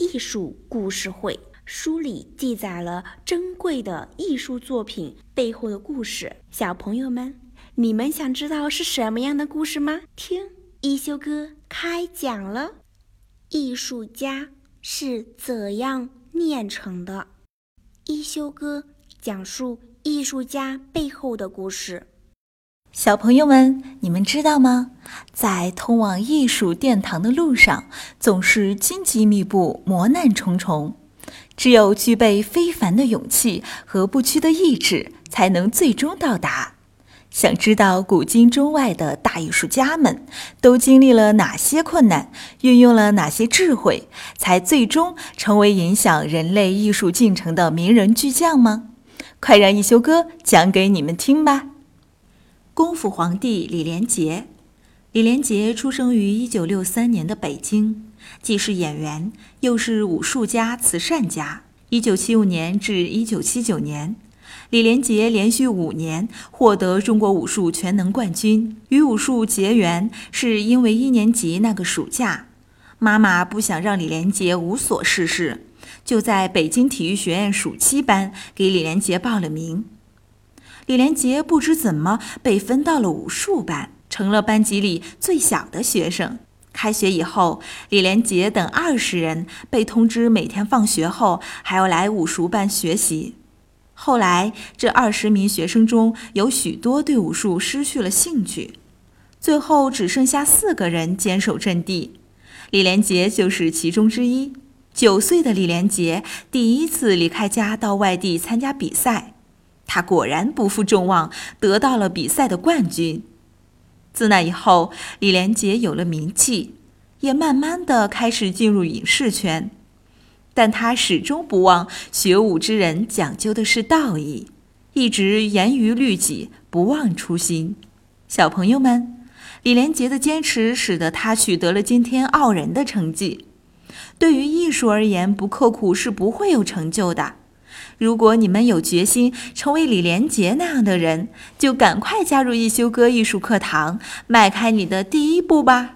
艺术故事会》，书里记载了珍贵的艺术作品背后的故事。小朋友们，你们想知道是什么样的故事吗？听。一休哥开讲了，艺术家是怎样炼成的？一休哥讲述艺术家背后的故事。小朋友们，你们知道吗？在通往艺术殿堂的路上，总是荆棘密布、磨难重重。只有具备非凡的勇气和不屈的意志，才能最终到达。想知道古今中外的大艺术家们都经历了哪些困难，运用了哪些智慧，才最终成为影响人类艺术进程的名人巨匠吗？快让一休哥讲给你们听吧。功夫皇帝李连杰，李连杰出生于一九六三年的北京，既是演员，又是武术家、慈善家。一九七五年至一九七九年。李连杰连续五年获得中国武术全能冠军。与武术结缘是因为一年级那个暑假，妈妈不想让李连杰无所事事，就在北京体育学院暑期班给李连杰报了名。李连杰不知怎么被分到了武术班，成了班级里最小的学生。开学以后，李连杰等二十人被通知每天放学后还要来武术班学习。后来，这二十名学生中有许多对武术失去了兴趣，最后只剩下四个人坚守阵地。李连杰就是其中之一。九岁的李连杰第一次离开家到外地参加比赛，他果然不负众望，得到了比赛的冠军。自那以后，李连杰有了名气，也慢慢的开始进入影视圈。但他始终不忘学武之人讲究的是道义，一直严于律己，不忘初心。小朋友们，李连杰的坚持使得他取得了今天傲人的成绩。对于艺术而言，不刻苦是不会有成就的。如果你们有决心成为李连杰那样的人，就赶快加入一休哥艺术课堂，迈开你的第一步吧。